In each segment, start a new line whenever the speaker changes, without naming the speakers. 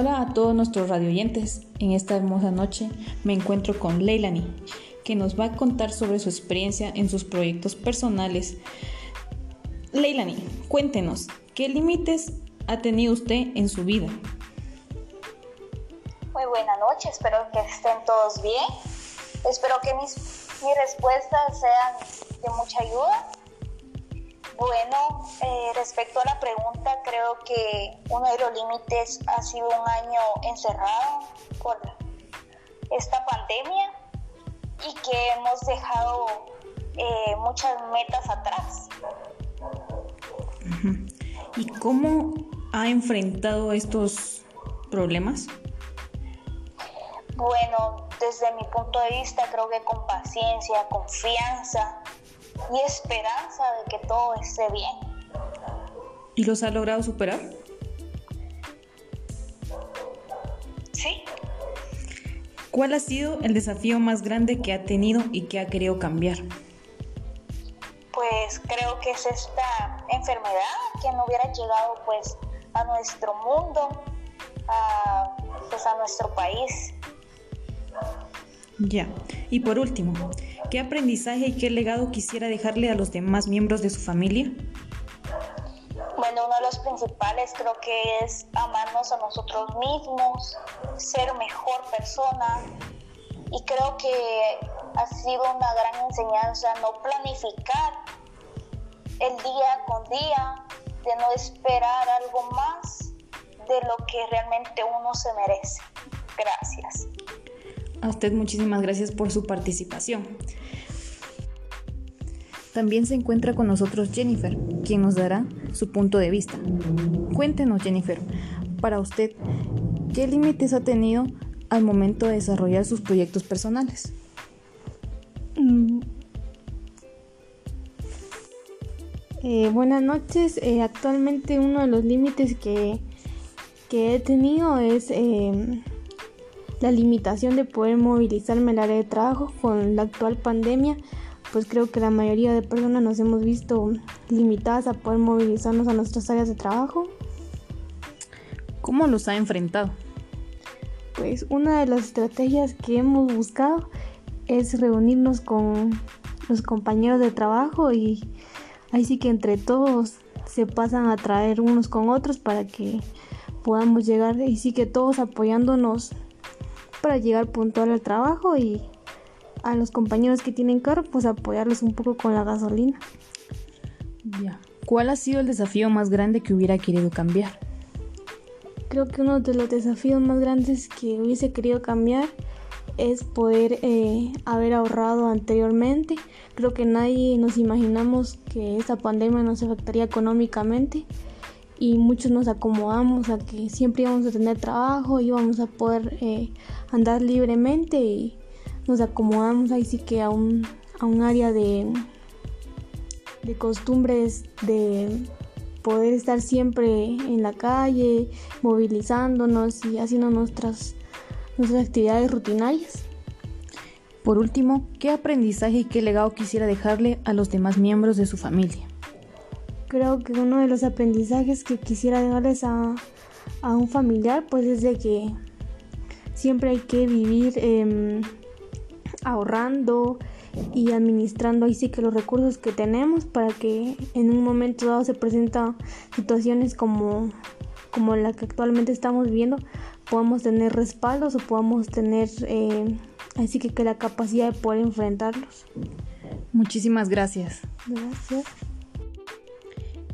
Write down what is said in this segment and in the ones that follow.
Hola a todos nuestros radioyentes. En esta hermosa noche me encuentro con Leilani, que nos va a contar sobre su experiencia en sus proyectos personales. Leilani, cuéntenos, ¿qué límites ha tenido usted en su vida?
Muy buena noche, espero que estén todos bien. Espero que mis, mis respuestas sean de mucha ayuda bueno, eh, respecto a la pregunta, creo que uno de los límites ha sido un año encerrado por esta pandemia y que hemos dejado eh, muchas metas atrás.
¿Y cómo ha enfrentado estos problemas?
Bueno, desde mi punto de vista creo que con paciencia, confianza y esperanza de que todo esté bien.
¿Y los ha logrado superar?
Sí.
¿Cuál ha sido el desafío más grande que ha tenido y que ha querido cambiar?
Pues creo que es esta enfermedad que no hubiera llegado pues a nuestro mundo, a, pues a nuestro país.
Ya. Y por último, ¿qué aprendizaje y qué legado quisiera dejarle a los demás miembros de su familia?
Bueno, uno de los principales creo que es amarnos a nosotros mismos, ser mejor persona. Y creo que ha sido una gran enseñanza no planificar el día con día, de no esperar algo más de lo que realmente uno se merece. Gracias.
A usted muchísimas gracias por su participación. También se encuentra con nosotros Jennifer, quien nos dará su punto de vista. Cuéntenos, Jennifer, para usted, ¿qué límites ha tenido al momento de desarrollar sus proyectos personales?
Mm. Eh, buenas noches. Eh, actualmente uno de los límites que, que he tenido es eh, la limitación de poder movilizarme al área de trabajo con la actual pandemia, pues creo que la mayoría de personas nos hemos visto limitadas a poder movilizarnos a nuestras áreas de trabajo.
¿Cómo los ha enfrentado?
Pues una de las estrategias que hemos buscado es reunirnos con los compañeros de trabajo y ahí sí que entre todos se pasan a traer unos con otros para que podamos llegar y sí que todos apoyándonos para llegar puntual al trabajo y a los compañeros que tienen carro, pues apoyarlos un poco con la gasolina.
Ya. ¿Cuál ha sido el desafío más grande que hubiera querido cambiar?
Creo que uno de los desafíos más grandes que hubiese querido cambiar es poder eh, haber ahorrado anteriormente. Creo que nadie nos imaginamos que esta pandemia nos afectaría económicamente y muchos nos acomodamos a que siempre íbamos a tener trabajo, íbamos a poder eh, andar libremente y nos acomodamos ahí sí que a un, a un área de, de costumbres de poder estar siempre en la calle, movilizándonos y haciendo nuestras, nuestras actividades rutinarias.
Por último, ¿qué aprendizaje y qué legado quisiera dejarle a los demás miembros de su familia?
Creo que uno de los aprendizajes que quisiera dejarles a, un familiar pues es de que siempre hay que vivir em, ahorrando y administrando ahí sí que los recursos que tenemos para que en un momento dado se presentan situaciones como, como la que actualmente estamos viviendo podamos tener respaldos o podamos tener em, así que, que la capacidad de poder enfrentarlos.
Muchísimas gracias.
Gracias.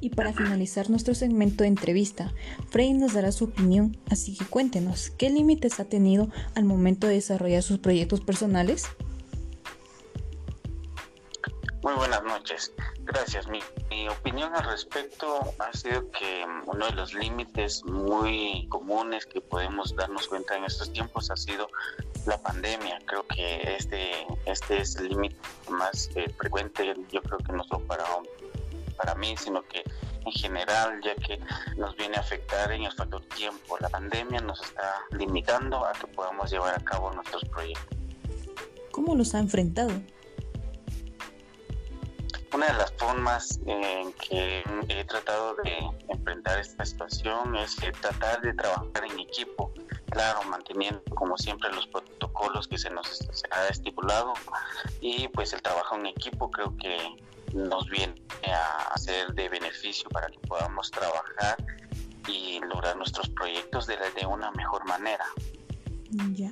Y para finalizar nuestro segmento de entrevista, Frey nos dará su opinión, así que cuéntenos, ¿qué límites ha tenido al momento de desarrollar sus proyectos personales?
Muy buenas noches, gracias. Mi, opinión al respecto ha sido que mm, uno de los límites muy comunes que podemos darnos cuenta en estos tiempos ha sido la pandemia. Creo que este, este es el límite más eh, frecuente, yo creo que no solo para para mí, sino que en general, ya que nos viene a afectar en el factor tiempo. La pandemia nos está limitando a que podamos llevar a cabo nuestros proyectos.
¿Cómo los ha enfrentado?
una de las formas en que he tratado de enfrentar esta situación es tratar de trabajar en equipo, claro, manteniendo como siempre los protocolos que se nos ha estipulado y pues el trabajo en equipo creo que nos viene a ser de beneficio para que podamos trabajar y lograr nuestros proyectos de, de una mejor manera.
Ya.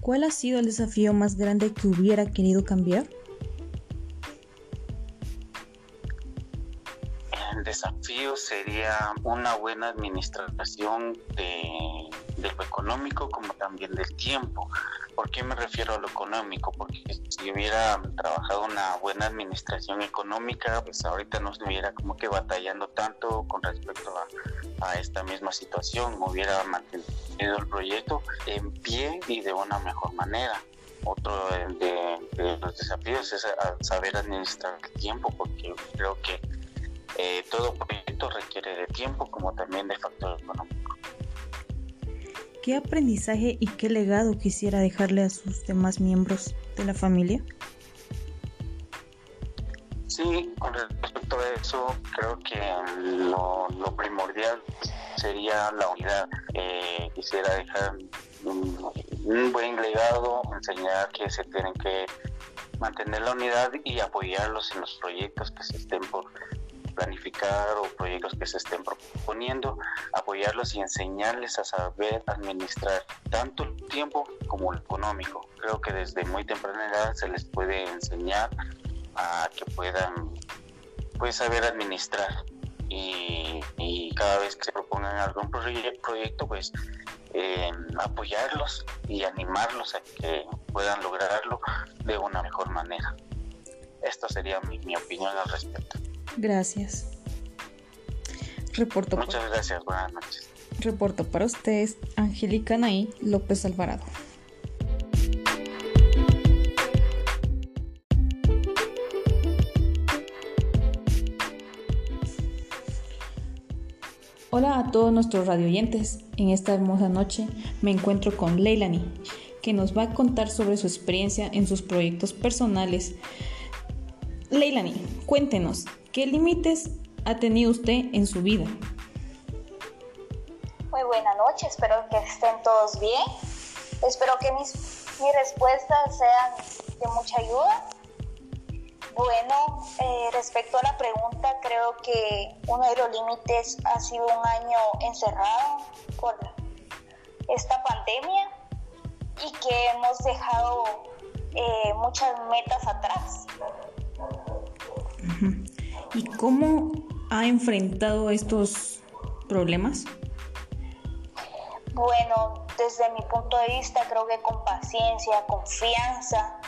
¿Cuál ha sido el desafío más grande que hubiera querido cambiar?
El desafío sería una buena administración de, de lo económico como también del tiempo. ¿Por qué me refiero a lo económico? Porque si hubiera trabajado una buena administración económica, pues ahorita no estuviera como que batallando tanto con respecto a, esta misma situación, hubiera mantenido el proyecto en pie y de una mejor manera. Otro de, de los desafíos es saber administrar el tiempo, porque creo que eh, todo proyecto requiere de tiempo como también de factor económico.
¿Qué aprendizaje y qué legado quisiera dejarle a sus demás miembros de la familia?
Sí, con respecto a eso, creo que lo, primordial sería la unidad. Eh, quisiera dejar un, un, buen legado, enseñar que se tienen que mantener la unidad y apoyarlos en los proyectos que se estén por planificar o proyectos que se estén proponiendo, apoyarlos y enseñarles a saber administrar tanto el tiempo como el económico. Creo que desde muy temprana edad se les puede enseñar a que puedan pues, saber administrar y, cada vez que se propongan algún proyecto pues eh, apoyarlos y animarlos a que puedan lograrlo de una mejor manera. Esta sería mi opinión al respecto.
Gracias. Reporto
Muchas gracias, buenas noches.
Reporto para ustedes, Angélica Nay López Alvarado. Hola a todos nuestros radioyentes. En esta hermosa noche me encuentro con Leilani, que nos va a contar sobre su experiencia en sus proyectos personales. Leilani, cuéntenos, ¿Qué límites ha tenido usted en su vida?
Muy buena noche, espero que estén todos bien. Espero que mis, mis respuestas sean de mucha ayuda. Bueno, eh, respecto a la pregunta, creo que uno de los límites ha sido un año encerrado por esta pandemia y que hemos dejado eh, muchas metas atrás.
¿Y cómo ha enfrentado estos problemas?
Bueno, desde mi punto de vista creo que con paciencia, confianza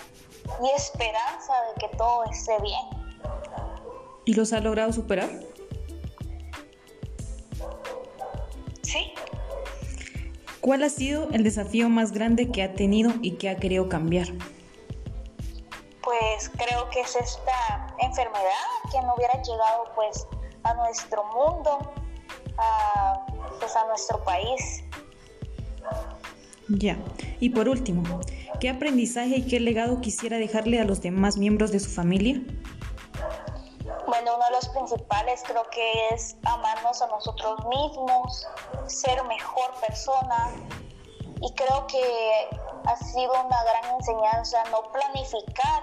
y esperanza de que todo esté bien.
¿Y los ha logrado superar?
Sí.
¿Cuál ha sido el desafío más grande que ha tenido y que ha querido cambiar?
Pues creo que es esta enfermedad que no hubiera llegado pues a nuestro mundo, a, pues a nuestro país.
Ya, y por último, ¿qué aprendizaje y qué legado quisiera dejarle a los demás miembros de su familia?
Bueno, uno de los principales creo que es amarnos a nosotros mismos, ser mejor persona y creo que ha sido una gran enseñanza no planificar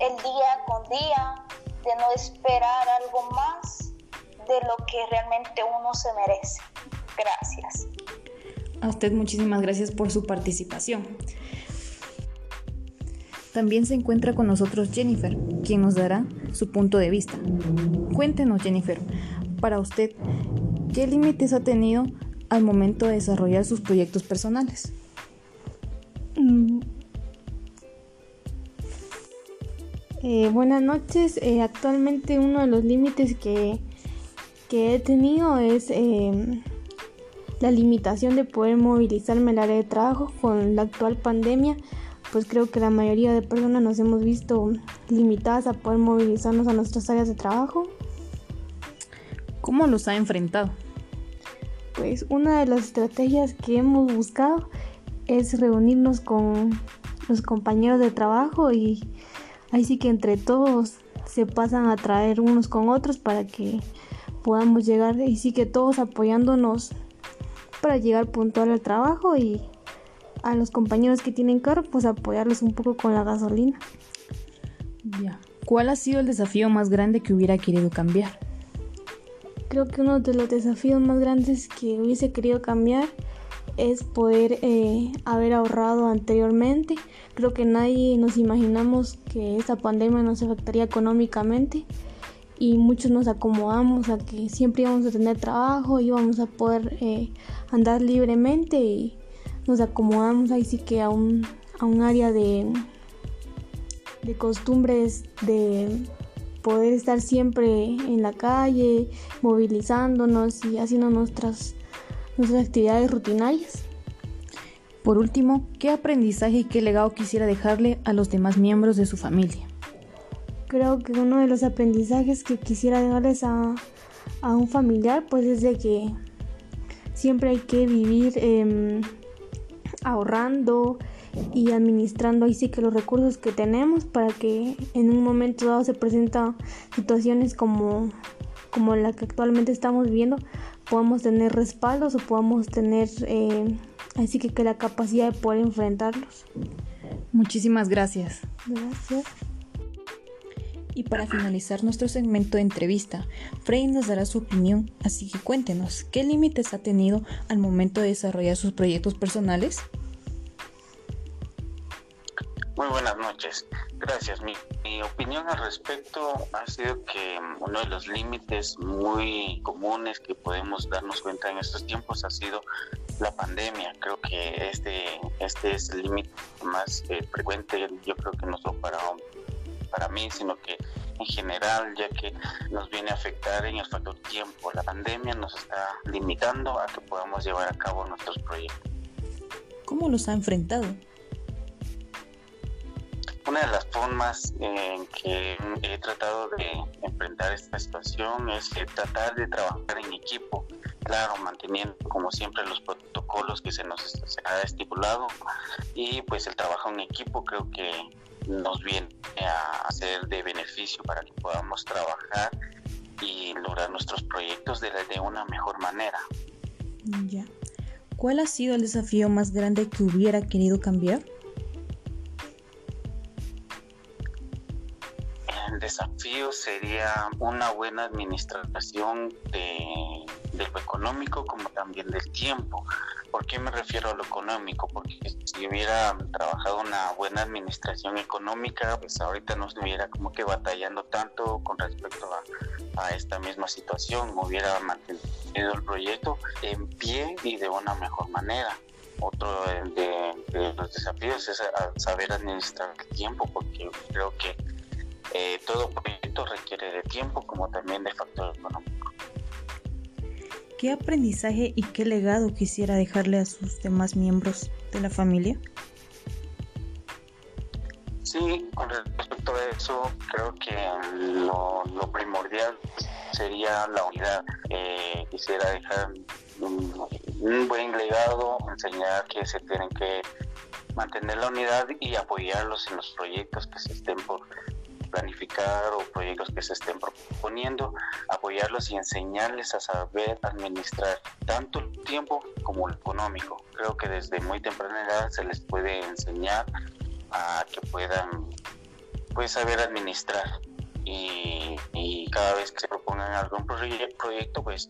el día con día, de no esperar algo más de lo que realmente uno se merece. Gracias.
A usted muchísimas gracias por su participación. También se encuentra con nosotros Jennifer, quien nos dará su punto de vista. Cuéntenos, Jennifer, para usted, ¿qué límites ha tenido al momento de desarrollar sus proyectos personales?
Eh, buenas noches. Eh, actualmente uno de los límites que, que he tenido es eh, la limitación de poder movilizarme al área de trabajo con la actual pandemia. Pues creo que la mayoría de personas nos hemos visto limitadas a poder movilizarnos a nuestras áreas de trabajo.
¿Cómo los ha enfrentado?
Pues una de las estrategias que hemos buscado es reunirnos con los compañeros de trabajo y Ahí sí que entre todos se pasan a traer unos con otros para que podamos llegar y sí que todos apoyándonos para llegar puntual al trabajo y a los compañeros que tienen carro pues apoyarlos un poco con la gasolina.
Ya. ¿Cuál ha sido el desafío más grande que hubiera querido cambiar?
Creo que uno de los desafíos más grandes que hubiese querido cambiar es poder eh, haber ahorrado anteriormente. Creo que nadie nos imaginamos que esta pandemia nos afectaría económicamente y muchos nos acomodamos a que siempre íbamos a tener trabajo, íbamos a poder eh, andar libremente y nos acomodamos ahí sí que a un, a un área de, de costumbres de poder estar siempre en la calle, movilizándonos y haciendo nuestras nuestras actividades rutinarias.
Por último, ¿qué aprendizaje y qué legado quisiera dejarle a los demás miembros de su familia?
Creo que uno de los aprendizajes que quisiera dejarles a, un familiar pues es de que siempre hay que vivir em, ahorrando y administrando ahí sí que los recursos que tenemos para que en un momento dado se presentan situaciones como, como la que actualmente estamos viviendo podamos tener respaldos o podamos tener eh, así que, que la capacidad de poder enfrentarlos.
Muchísimas gracias.
Gracias.
Y para finalizar nuestro segmento de entrevista, Frey nos dará su opinión, así que cuéntenos, ¿qué límites ha tenido al momento de desarrollar sus proyectos personales?
Noches. Gracias. Mi, opinión al respecto ha sido que mm, uno de los límites muy comunes que podemos darnos cuenta en estos tiempos ha sido la pandemia. Creo que este, este es el límite más eh, frecuente, yo creo que no solo para, para mí, sino que en general, ya que nos viene a afectar en el factor tiempo. La pandemia nos está limitando a que podamos llevar a cabo nuestros proyectos.
¿Cómo los ha enfrentado?
Una de las formas en que he tratado de enfrentar esta situación es tratar de trabajar en equipo, claro, manteniendo como siempre los protocolos que se nos ha estipulado y pues el trabajo en equipo creo que nos viene a ser de beneficio para que podamos trabajar y lograr nuestros proyectos de, de una mejor manera.
Ya. ¿Cuál ha sido el desafío más grande que hubiera querido cambiar?
Desafío sería una buena administración de, lo económico como también del tiempo. ¿Por qué me refiero a lo económico? Porque si hubiera trabajado una buena administración económica, pues ahorita no estuviera como que batallando tanto con respecto a, esta misma situación, hubiera mantenido el proyecto en pie y de una mejor manera. Otro de, de los desafíos es saber administrar el tiempo, porque creo que eh, todo proyecto requiere de tiempo como también de factor económico.
¿Qué aprendizaje y qué legado quisiera dejarle a sus demás miembros de la familia?
Sí, con respecto a eso, creo que lo, primordial sería la unidad. Eh, quisiera dejar un, un, buen legado, enseñar que se tienen que mantener la unidad y apoyarlos en los proyectos que se estén por planificar o proyectos que se estén proponiendo, apoyarlos y enseñarles a saber administrar tanto el tiempo como el económico. Creo que desde muy temprana edad se les puede enseñar a que puedan pues, saber administrar y, cada vez que se propongan algún proyecto pues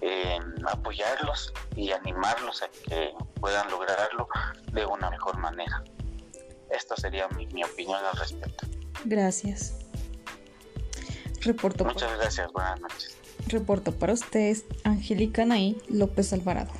eh, apoyarlos y animarlos a que puedan lograrlo de una mejor manera. Esta sería mi opinión al respecto.
Gracias. Reporto
Muchas gracias, buenas noches.
Reporto para ustedes, Angélica Nay López Alvarado.